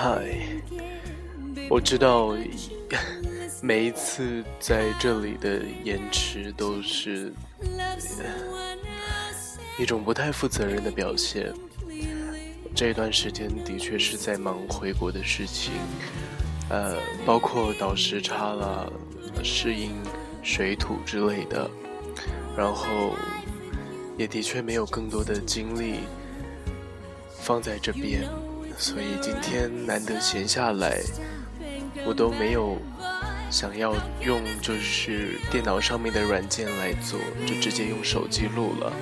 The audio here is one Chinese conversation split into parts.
嗨，我知道 每一次在这里的延迟都是一种不太负责任的表现。这段时间的确是在忙回国的事情，呃，包括倒时差啦、适应水土之类的，然后也的确没有更多的精力放在这边。所以今天难得闲下来，我都没有想要用就是电脑上面的软件来做，就直接用手机录了。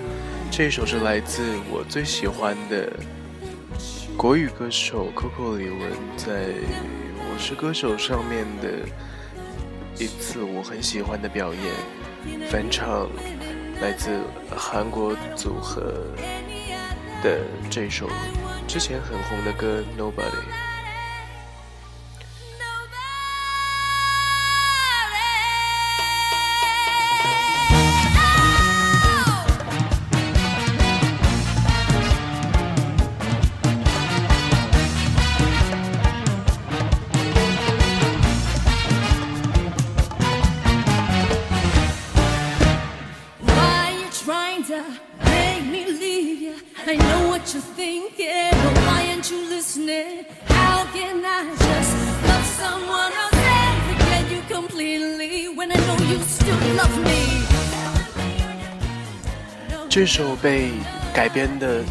这一首是来自我最喜欢的国语歌手 Coco 李玟在《我是歌手》上面的一次我很喜欢的表演，翻唱来自韩国组合的这首。之前很红的歌《Nobody》。这首被改编的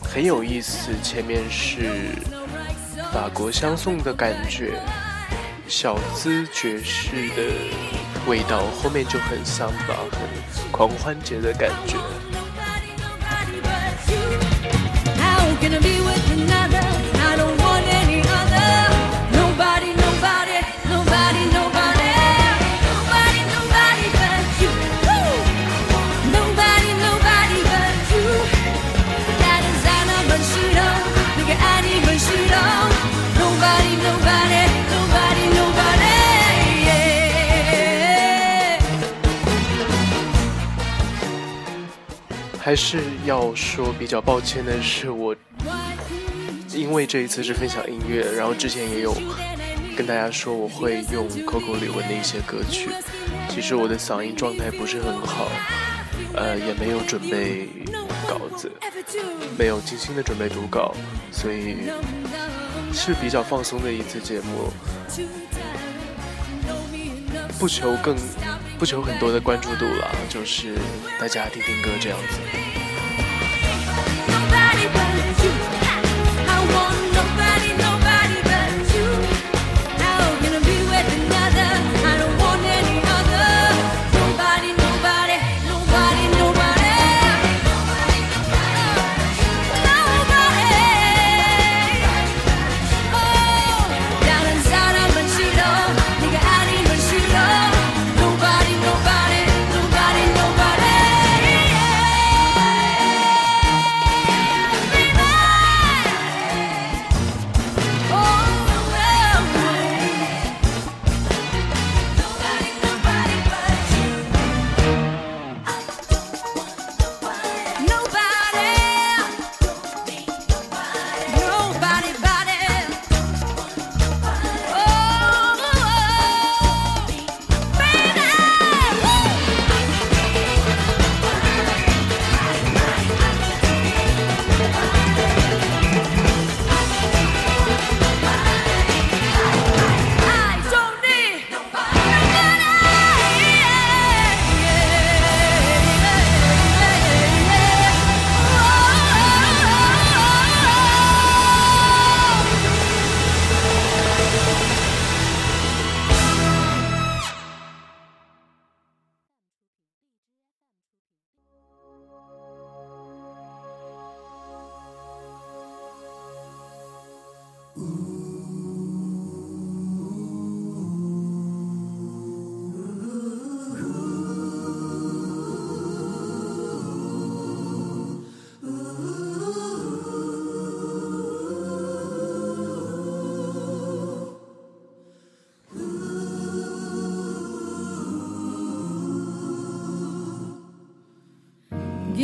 很有意思，前面是法国香颂的感觉，小资爵士的味道，后面就很桑巴，很狂欢节的感觉。还是要说比较抱歉的是，我因为这一次是分享音乐，然后之前也有跟大家说我会用 Coco 李玟的一些歌曲。其实我的嗓音状态不是很好，呃，也没有准备稿子，没有精心的准备读稿，所以是比较放松的一次节目，不求更。不求很多的关注度了，就是大家听听歌这样子。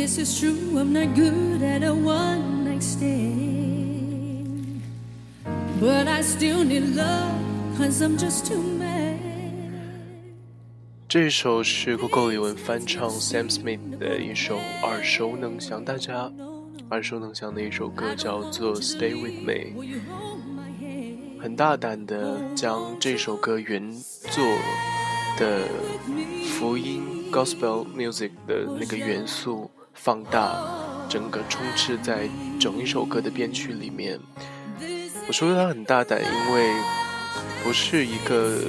Guess it's true, I'm not good at a one night stand. But I still need love, cause I'm just too mad. 这首是 Coco 李玟翻唱 Sam Smith 的一首耳熟能详，大家耳熟能详的一首歌，叫做《Stay with Me》。很大胆的将这首歌原作的福音 Gospel Music 的那个元素放大，整个充斥在整一首歌的编曲里面。我说它很大胆，因为不是一个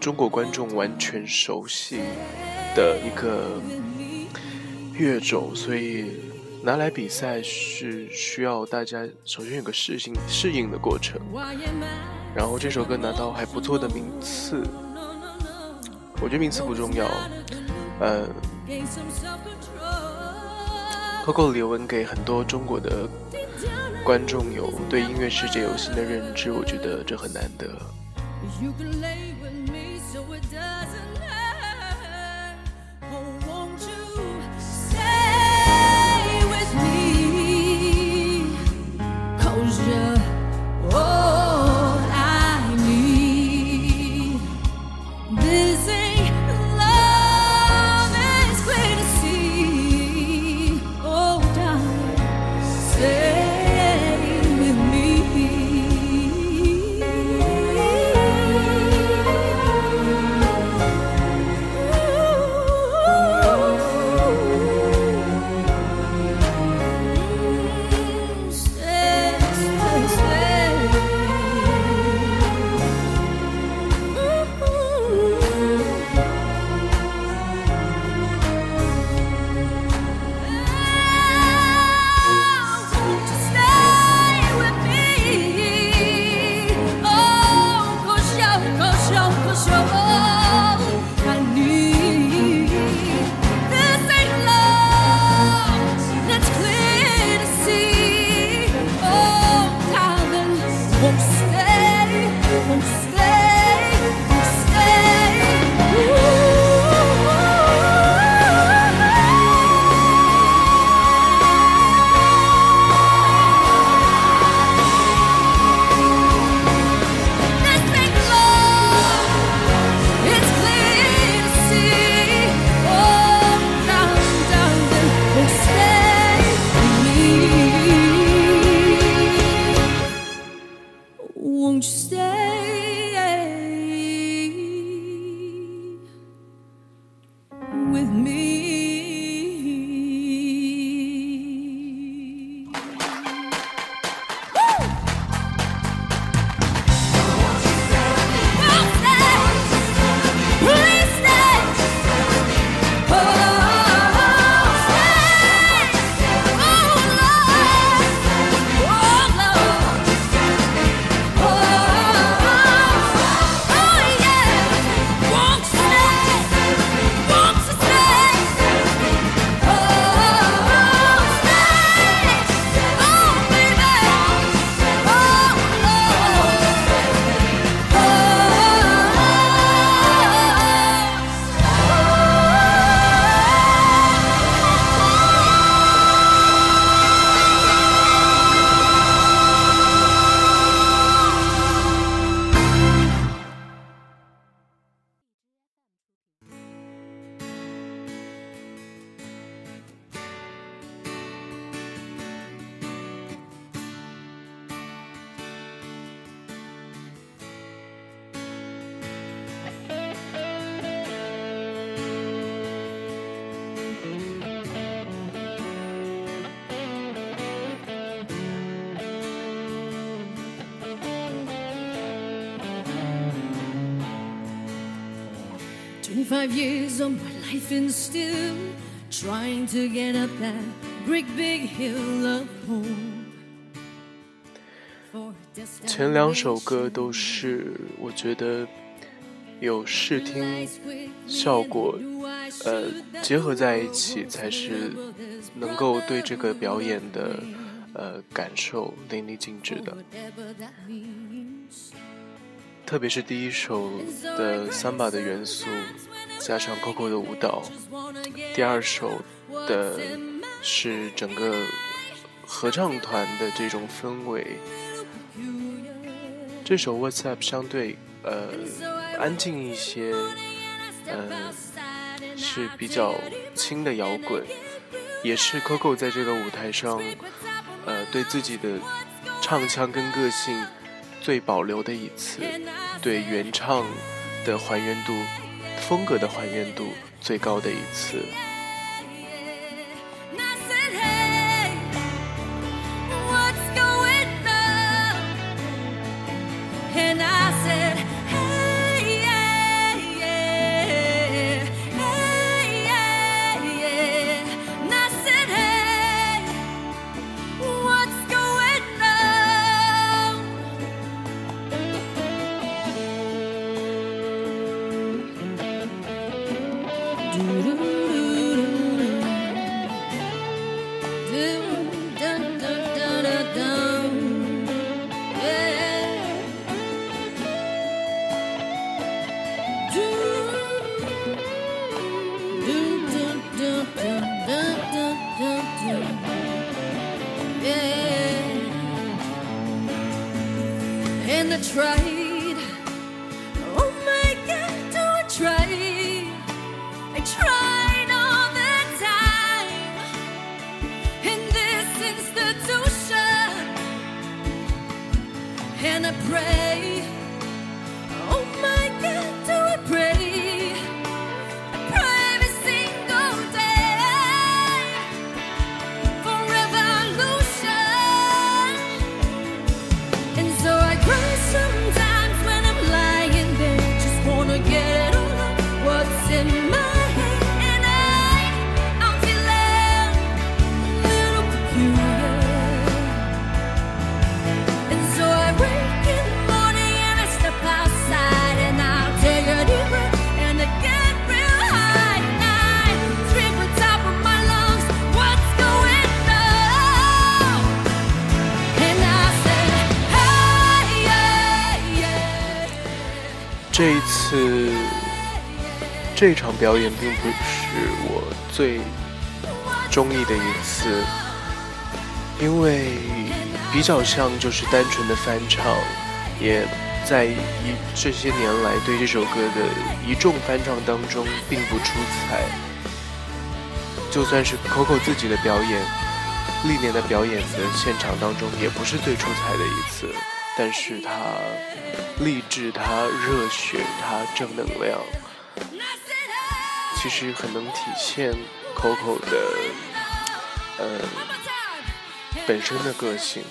中国观众完全熟悉的一个乐种，所以拿来比赛是需要大家首先有个适应适应的过程。然后这首歌拿到还不错的名次，我觉得名次不重要。呃，Coco 李玟给很多中国的观众有对音乐世界有新的认知，我觉得这很难得。five years of my life in still trying to get up that big big hill of home 前两首歌都是我觉 that you are my true love for just time and i know home love for just time and i know that you are my true love for samba 的元 i 加上 Coco 的舞蹈，第二首的是整个合唱团的这种氛围，这首 What's Up 相对呃安静一些，呃是比较轻的摇滚，也是 Coco 在这个舞台上呃对自己的唱腔跟个性最保留的一次，对原唱的还原度、风格的还原度最高的一次。yeah. And I tried, oh my God, do I try? I tried all the time, in this institution, and I prayed. 这场表演并不是我最中意的一次，因为比较像就是单纯的翻唱，也在一这些年来对这首歌的一众翻唱当中并不出彩。就算是 Coco 自己的表演，历年的表演的现场当中，也不是最出彩的一次，但是他。励志，他热血，他正能量，其实很能体现 Coco 的，呃，本身的个性。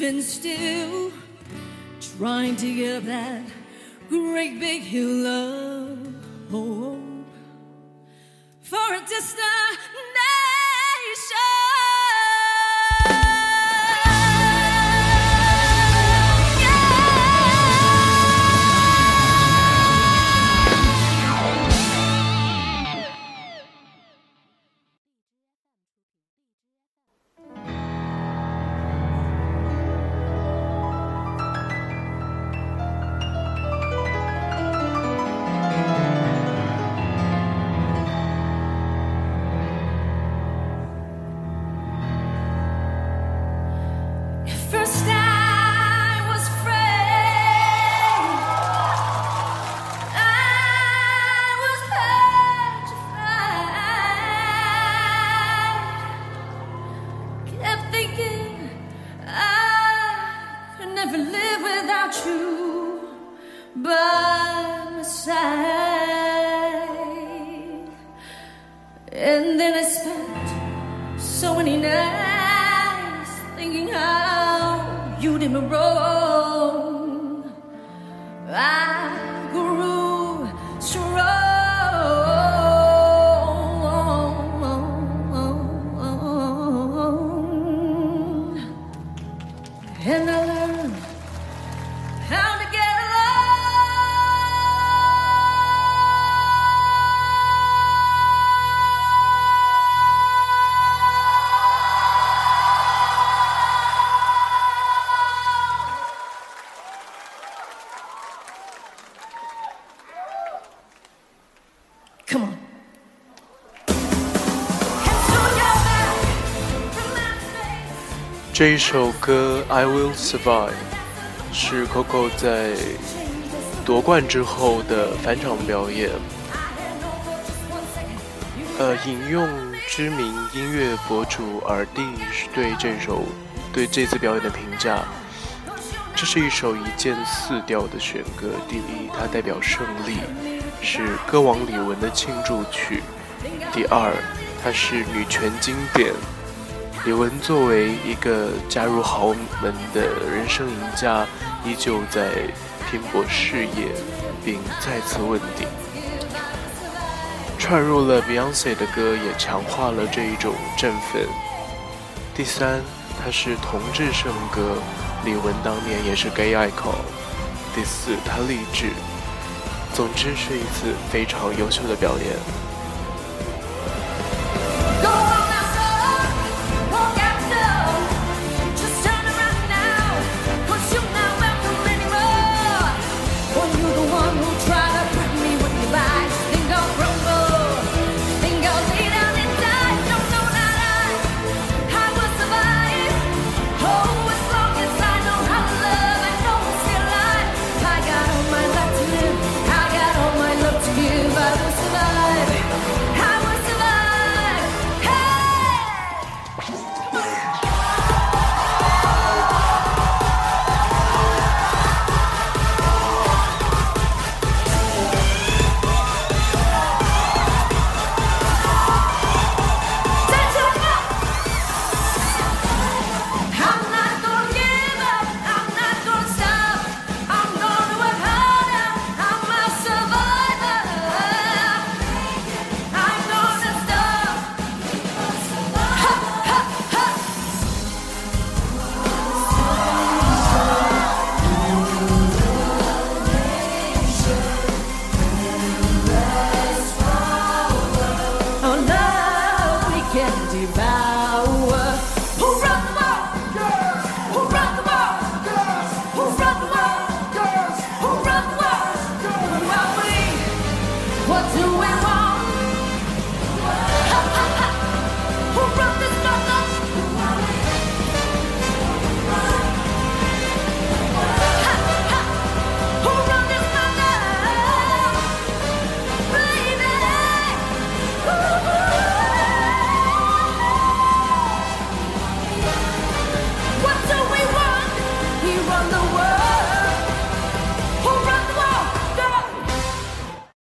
And still trying to get up that great big hill of hope for a distant And a 这一首歌《I Will Survive》是 Coco 在夺冠之后的返场表演。呃，引用知名音乐博主耳帝对这首对这次表演的评价，这是一首一键四调的选歌。第一，它代表胜利，是歌王李玟的庆祝曲；第二，它是女权经典。李玟作为一个嫁入豪门的人生赢家，依旧在拼搏事业，并再次问鼎。串入了 Beyonce 的歌，也强化了这一种振奋。第三，它是同志圣歌，李玟当年也是 gay icon。第四，它励志。总之是一次非常优秀的表演。